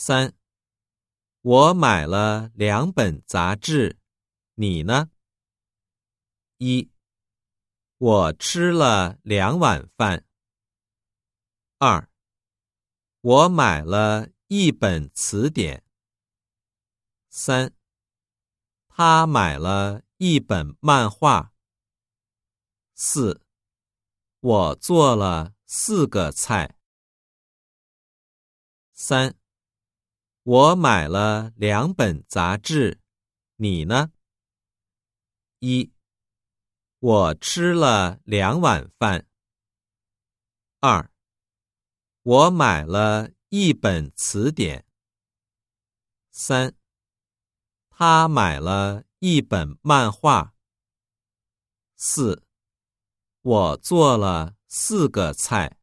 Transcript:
三，我买了两本杂志，你呢？一，我吃了两碗饭。二，我买了一本词典。三，他买了一本漫画。四，我做了四个菜。三。我买了两本杂志，你呢？一，我吃了两碗饭。二，我买了一本词典。三，他买了一本漫画。四，我做了四个菜。